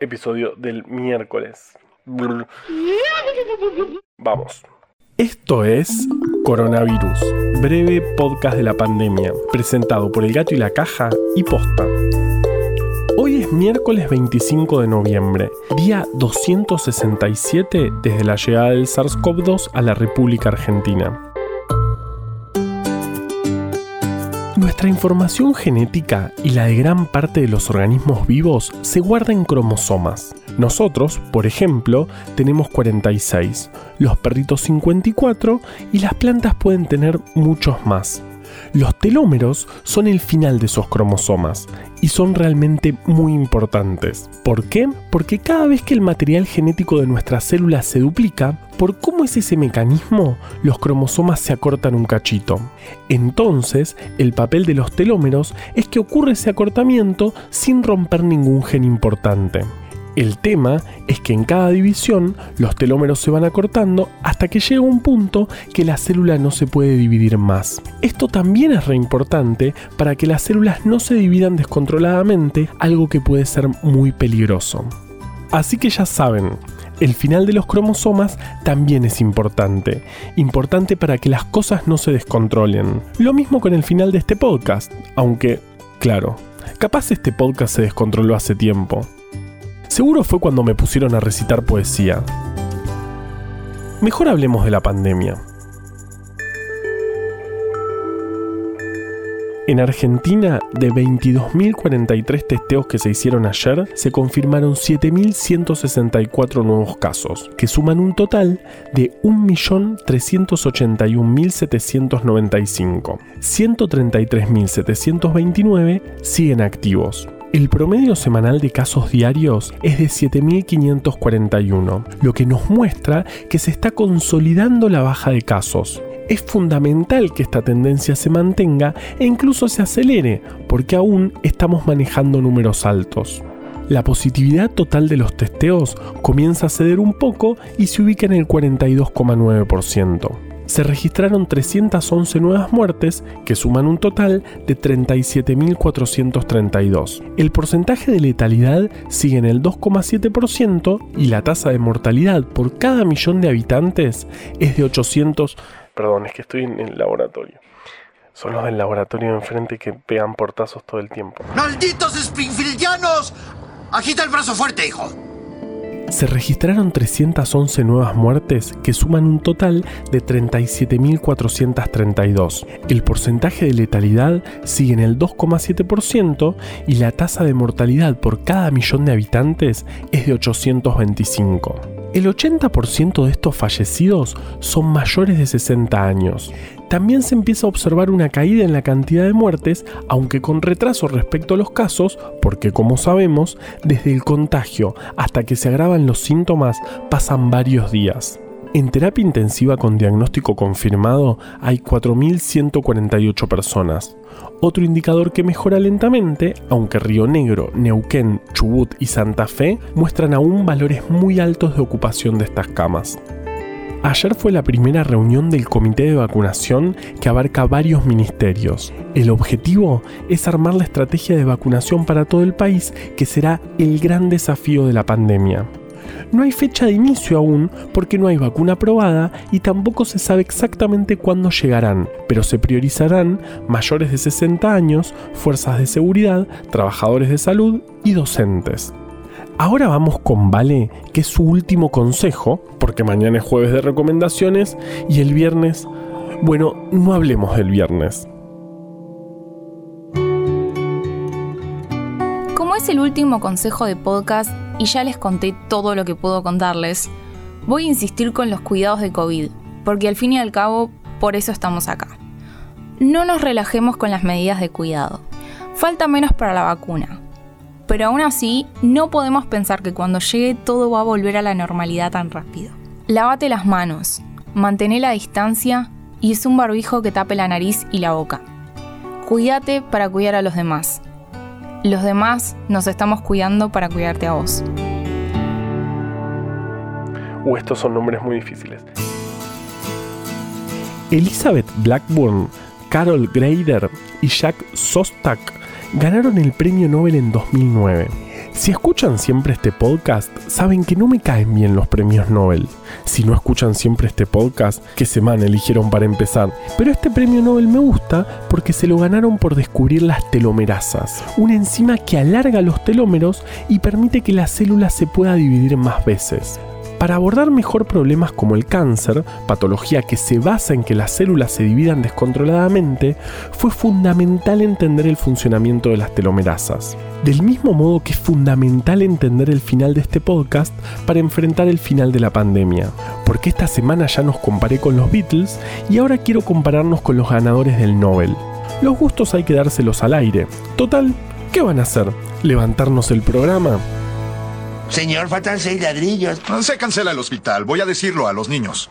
episodio del miércoles. Vamos. Esto es Coronavirus, breve podcast de la pandemia, presentado por El Gato y la Caja y Posta. Hoy es miércoles 25 de noviembre, día 267 desde la llegada del SARS-CoV-2 a la República Argentina. Nuestra información genética y la de gran parte de los organismos vivos se guarda en cromosomas. Nosotros, por ejemplo, tenemos 46, los perritos 54 y las plantas pueden tener muchos más. Los telómeros son el final de esos cromosomas y son realmente muy importantes. ¿Por qué? Porque cada vez que el material genético de nuestras células se duplica, por cómo es ese mecanismo, los cromosomas se acortan un cachito. Entonces, el papel de los telómeros es que ocurre ese acortamiento sin romper ningún gen importante. El tema es que en cada división los telómeros se van acortando hasta que llega un punto que la célula no se puede dividir más. Esto también es re importante para que las células no se dividan descontroladamente, algo que puede ser muy peligroso. Así que ya saben, el final de los cromosomas también es importante. Importante para que las cosas no se descontrolen. Lo mismo con el final de este podcast, aunque, claro, capaz este podcast se descontroló hace tiempo. Seguro fue cuando me pusieron a recitar poesía. Mejor hablemos de la pandemia. En Argentina, de 22.043 testeos que se hicieron ayer, se confirmaron 7.164 nuevos casos, que suman un total de 1.381.795. 133.729 siguen activos. El promedio semanal de casos diarios es de 7.541, lo que nos muestra que se está consolidando la baja de casos. Es fundamental que esta tendencia se mantenga e incluso se acelere, porque aún estamos manejando números altos. La positividad total de los testeos comienza a ceder un poco y se ubica en el 42,9% se registraron 311 nuevas muertes que suman un total de 37.432. El porcentaje de letalidad sigue en el 2,7% y la tasa de mortalidad por cada millón de habitantes es de 800... Perdón, es que estoy en el laboratorio. Son los del laboratorio de enfrente que pegan portazos todo el tiempo. ¡Malditos Springfieldianos! Agita el brazo fuerte, hijo se registraron 311 nuevas muertes que suman un total de 37.432. El porcentaje de letalidad sigue en el 2,7% y la tasa de mortalidad por cada millón de habitantes es de 825. El 80% de estos fallecidos son mayores de 60 años. También se empieza a observar una caída en la cantidad de muertes, aunque con retraso respecto a los casos, porque como sabemos, desde el contagio hasta que se agravan los síntomas pasan varios días. En terapia intensiva con diagnóstico confirmado hay 4.148 personas. Otro indicador que mejora lentamente, aunque Río Negro, Neuquén, Chubut y Santa Fe muestran aún valores muy altos de ocupación de estas camas. Ayer fue la primera reunión del comité de vacunación que abarca varios ministerios. El objetivo es armar la estrategia de vacunación para todo el país, que será el gran desafío de la pandemia. No hay fecha de inicio aún porque no hay vacuna aprobada y tampoco se sabe exactamente cuándo llegarán, pero se priorizarán mayores de 60 años, fuerzas de seguridad, trabajadores de salud y docentes. Ahora vamos con Vale, que es su último consejo, porque mañana es jueves de recomendaciones y el viernes... Bueno, no hablemos del viernes. Como es el último consejo de podcast, y ya les conté todo lo que puedo contarles, voy a insistir con los cuidados de COVID, porque al fin y al cabo, por eso estamos acá. No nos relajemos con las medidas de cuidado. Falta menos para la vacuna. Pero aún así, no podemos pensar que cuando llegue todo va a volver a la normalidad tan rápido. Lávate las manos, mantén la distancia y es un barbijo que tape la nariz y la boca. Cuídate para cuidar a los demás. Los demás nos estamos cuidando para cuidarte a vos. Uh, estos son nombres muy difíciles. Elizabeth Blackburn, Carol Grader y Jack Sostak ganaron el premio Nobel en 2009. Si escuchan siempre este podcast, saben que no me caen bien los premios Nobel. Si no escuchan siempre este podcast, ¿qué semana eligieron para empezar? Pero este premio Nobel me gusta porque se lo ganaron por descubrir las telomerasas, una enzima que alarga los telómeros y permite que la célula se pueda dividir más veces. Para abordar mejor problemas como el cáncer, patología que se basa en que las células se dividan descontroladamente, fue fundamental entender el funcionamiento de las telomerasas. Del mismo modo que es fundamental entender el final de este podcast para enfrentar el final de la pandemia. Porque esta semana ya nos comparé con los Beatles y ahora quiero compararnos con los ganadores del Nobel. Los gustos hay que dárselos al aire. Total, ¿qué van a hacer? ¿Levantarnos el programa? Señor, faltan seis ladrillos. Se cancela el hospital, voy a decirlo a los niños.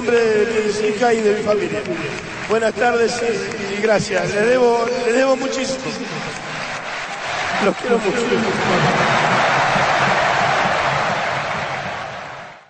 Nombre de mis hijas y de mi familia. Buenas tardes y, gracias. Les debo, les debo muchísimo. Los quiero mucho.